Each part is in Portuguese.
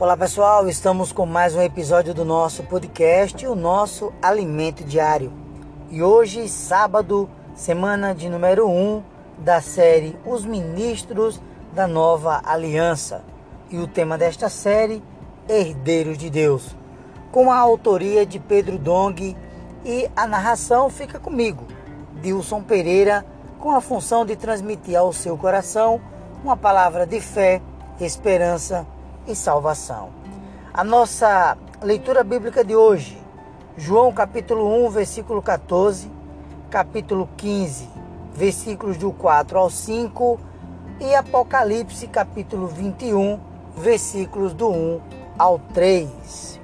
Olá pessoal, estamos com mais um episódio do nosso podcast, o nosso Alimento Diário. E hoje, sábado, semana de número 1 um da série Os Ministros da Nova Aliança. E o tema desta série, Herdeiros de Deus, com a autoria de Pedro Dong e a narração fica comigo, Dilson Pereira, com a função de transmitir ao seu coração uma palavra de fé, esperança e salvação. A nossa leitura bíblica de hoje, João capítulo 1, versículo 14, capítulo 15, versículos do 4 ao 5 e Apocalipse capítulo 21, versículos do 1 ao 3.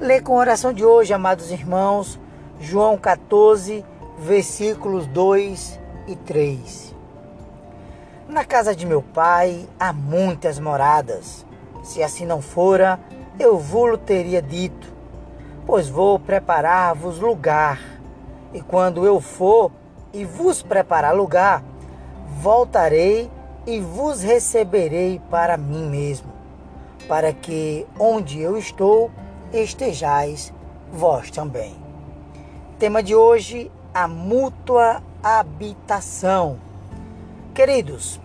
Lê com a oração de hoje, amados irmãos, João 14, versículos 2 e 3. Na casa de meu pai há muitas moradas. Se assim não fora, eu vou-lo teria dito, pois vou preparar-vos lugar. E quando eu for e vos preparar lugar, voltarei e vos receberei para mim mesmo, para que onde eu estou estejais vós também. Tema de hoje: a mútua habitação. Queridos,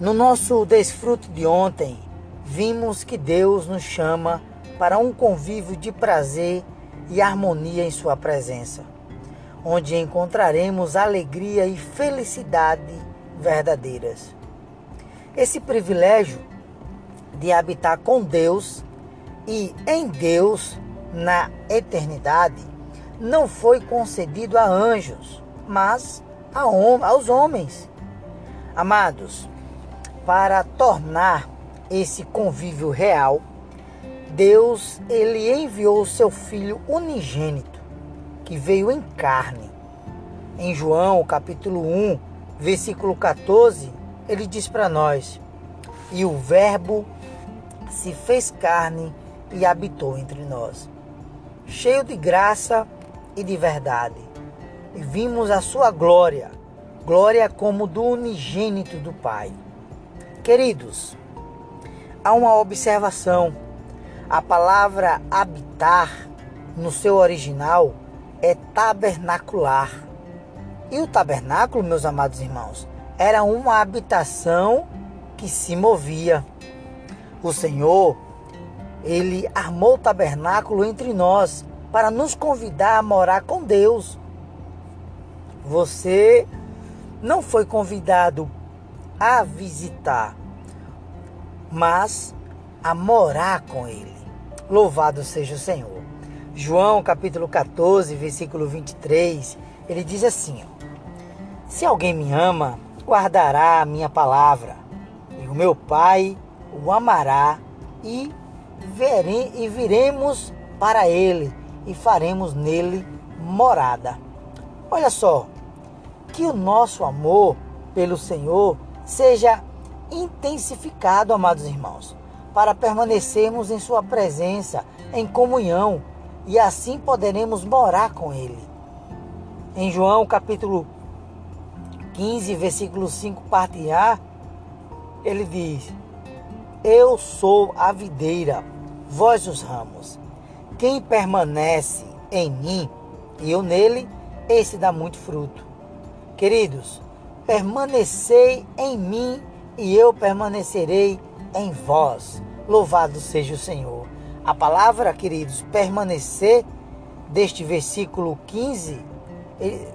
no nosso desfruto de ontem, vimos que Deus nos chama para um convívio de prazer e harmonia em Sua presença, onde encontraremos alegria e felicidade verdadeiras. Esse privilégio de habitar com Deus e em Deus na eternidade não foi concedido a anjos, mas aos homens. Amados, para tornar esse convívio real, Deus ele enviou o seu filho unigênito, que veio em carne. Em João, capítulo 1, versículo 14, ele diz para nós: "E o verbo se fez carne e habitou entre nós, cheio de graça e de verdade. E vimos a sua glória, glória como do unigênito do Pai." Queridos, há uma observação. A palavra habitar, no seu original, é tabernacular. E o tabernáculo, meus amados irmãos, era uma habitação que se movia. O Senhor, ele armou o tabernáculo entre nós para nos convidar a morar com Deus. Você não foi convidado a visitar mas a morar com Ele. Louvado seja o Senhor. João capítulo 14, versículo 23, ele diz assim: ó, Se alguém me ama, guardará a minha palavra, e o meu Pai o amará, e, vere, e viremos para ele, e faremos nele morada. Olha só, que o nosso amor pelo Senhor seja intensificado, amados irmãos, para permanecermos em Sua presença, em comunhão, e assim poderemos morar com Ele. Em João capítulo 15, versículo 5, parte A, ele diz: Eu sou a videira, vós os ramos. Quem permanece em mim e eu nele, esse dá muito fruto. Queridos, permanecei em mim e eu permanecerei em vós. Louvado seja o Senhor. A palavra, queridos, permanecer deste versículo 15,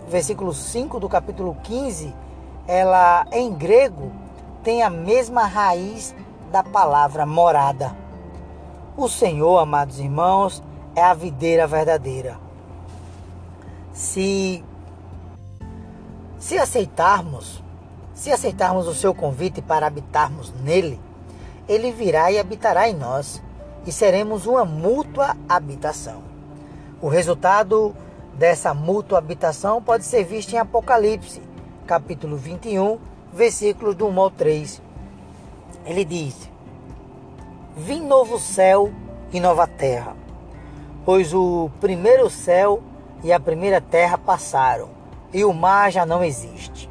versículo 5 do capítulo 15, ela em grego tem a mesma raiz da palavra morada. O Senhor, amados irmãos, é a videira verdadeira. Se se aceitarmos se aceitarmos o seu convite para habitarmos nele, ele virá e habitará em nós, e seremos uma mútua habitação. O resultado dessa mútua habitação pode ser visto em Apocalipse, capítulo 21, versículos do 1 ao 3. Ele diz: Vim novo céu e nova terra, pois o primeiro céu e a primeira terra passaram, e o mar já não existe.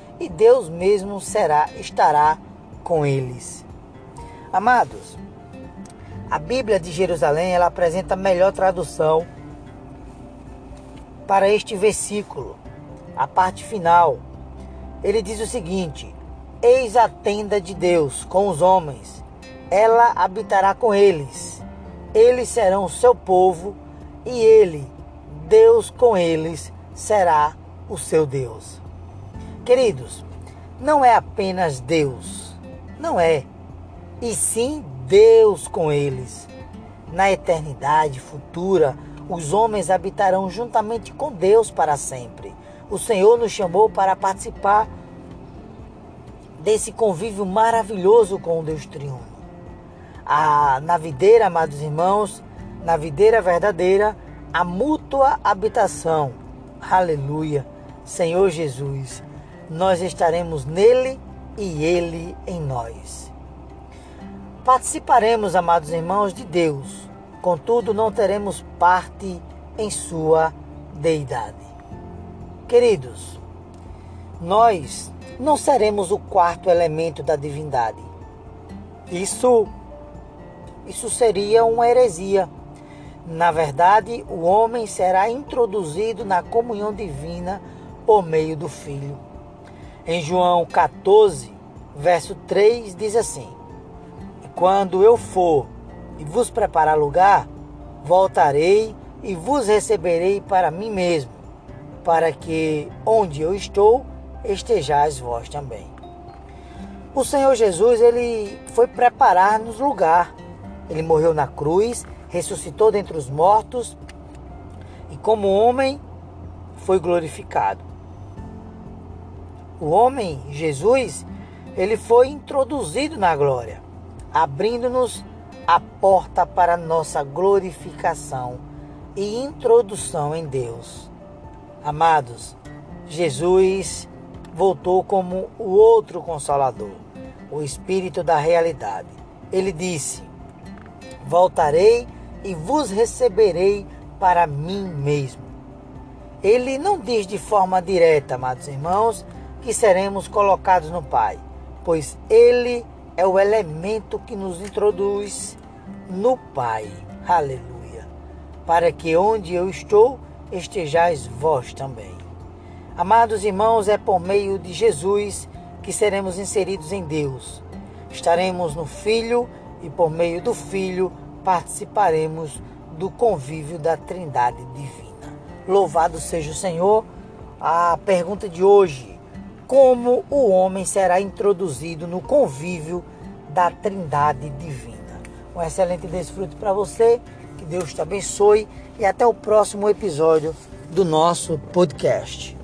e Deus mesmo será estará com eles. Amados, a Bíblia de Jerusalém ela apresenta a melhor tradução para este versículo, a parte final. Ele diz o seguinte: Eis a tenda de Deus com os homens, ela habitará com eles, eles serão o seu povo, e ele, Deus com eles, será o seu Deus. Queridos, não é apenas Deus, não é, e sim Deus com eles. Na eternidade futura, os homens habitarão juntamente com Deus para sempre. O Senhor nos chamou para participar desse convívio maravilhoso com o Deus triuno. A, na videira, amados irmãos, na videira verdadeira, a mútua habitação. Aleluia. Senhor Jesus, nós estaremos nele e ele em nós. Participaremos, amados irmãos, de Deus contudo não teremos parte em sua deidade. Queridos, nós não seremos o quarto elemento da divindade. Isso isso seria uma heresia. Na verdade, o homem será introduzido na comunhão divina por meio do Filho. Em João 14, verso 3 diz assim: Quando eu for e vos preparar lugar, voltarei e vos receberei para mim mesmo, para que onde eu estou, estejais vós também. O Senhor Jesus, ele foi preparar-nos lugar. Ele morreu na cruz, ressuscitou dentre os mortos e como homem foi glorificado. O homem, Jesus, ele foi introduzido na glória, abrindo-nos a porta para nossa glorificação e introdução em Deus. Amados, Jesus voltou como o outro consolador, o Espírito da realidade. Ele disse: Voltarei e vos receberei para mim mesmo. Ele não diz de forma direta, amados irmãos, que seremos colocados no Pai, pois ele é o elemento que nos introduz no Pai. Aleluia. Para que onde eu estou, estejais vós também. Amados irmãos, é por meio de Jesus que seremos inseridos em Deus. Estaremos no Filho e por meio do Filho participaremos do convívio da Trindade divina. Louvado seja o Senhor. A pergunta de hoje: como o homem será introduzido no convívio da Trindade Divina. Um excelente desfrute para você, que Deus te abençoe e até o próximo episódio do nosso podcast.